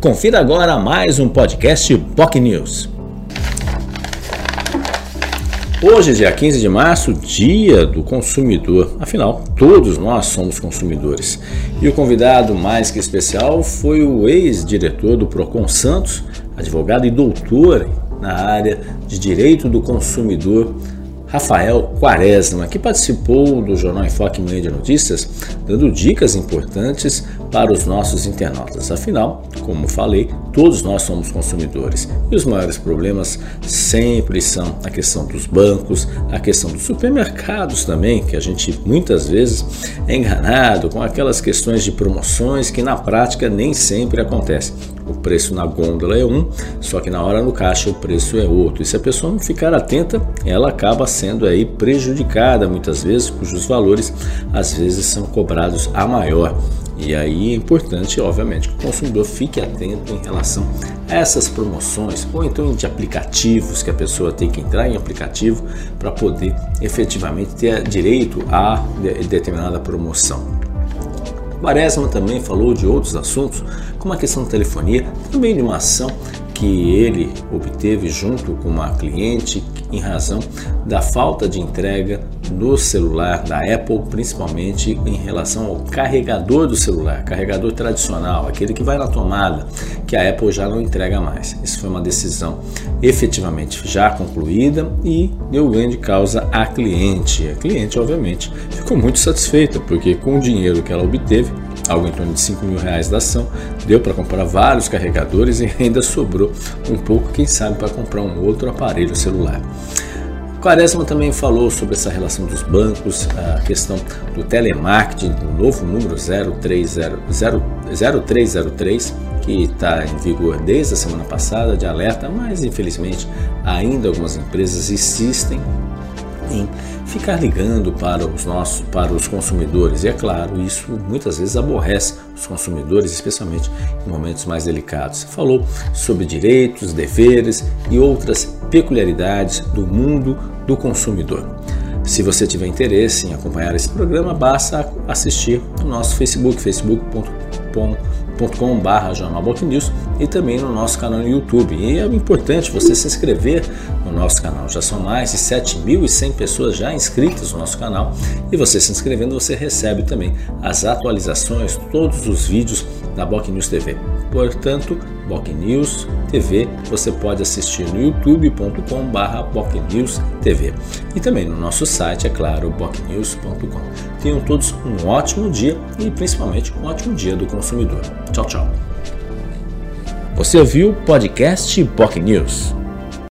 Confira agora mais um podcast POC News. Hoje, dia 15 de março, dia do consumidor. Afinal, todos nós somos consumidores. E o convidado mais que especial foi o ex-diretor do Procon Santos, advogado e doutor na área de direito do consumidor Rafael Quaresma, que participou do Jornal Enfoque Manhã de Notícias, dando dicas importantes para os nossos internautas. Afinal, como falei, todos nós somos consumidores e os maiores problemas sempre são a questão dos bancos, a questão dos supermercados também, que a gente muitas vezes é enganado com aquelas questões de promoções que na prática nem sempre acontecem. O preço na gôndola é um, só que na hora no caixa o preço é outro. E se a pessoa não ficar atenta, ela acaba sendo aí prejudicada muitas vezes, cujos valores às vezes são cobrados a maior. E aí é importante, obviamente, que o consumidor fique atento em relação a essas promoções ou então de aplicativos que a pessoa tem que entrar em aplicativo para poder efetivamente ter direito a determinada promoção. Quaresma também falou de outros assuntos, como a questão da telefonia, também de uma ação que ele obteve junto com uma cliente em razão da falta de entrega do celular da Apple, principalmente em relação ao carregador do celular, carregador tradicional, aquele que vai na tomada, que a Apple já não entrega mais. Isso foi uma decisão efetivamente já concluída e deu grande causa à cliente. A cliente, obviamente, ficou muito satisfeita, porque com o dinheiro que ela obteve, algo em torno de 5 mil reais da ação, deu para comprar vários carregadores e ainda sobrou um pouco, quem sabe, para comprar um outro aparelho celular. Quaresma também falou sobre essa relação dos bancos, a questão do telemarketing, do novo número 030, 0303, que está em vigor desde a semana passada, de alerta, mas infelizmente ainda algumas empresas insistem em ficar ligando para os nossos, para os consumidores. E é claro, isso muitas vezes aborrece os consumidores, especialmente em momentos mais delicados. Falou sobre direitos, deveres e outras peculiaridades do mundo do consumidor. Se você tiver interesse em acompanhar esse programa, basta assistir no nosso Facebook, facebook.com youtube.com.br jornalbocnews e também no nosso canal no YouTube. E é importante você se inscrever no nosso canal. Já são mais de 7.100 pessoas já inscritas no nosso canal e você se inscrevendo você recebe também as atualizações, todos os vídeos da Boc News TV. Portanto, Boc News TV você pode assistir no youtube.com/bocnews TV e também no nosso site, é claro, bocnews.com. Tenham todos um ótimo dia e principalmente um ótimo dia do consumidor. Tchau, tchau. Você ouviu o podcast Boc News.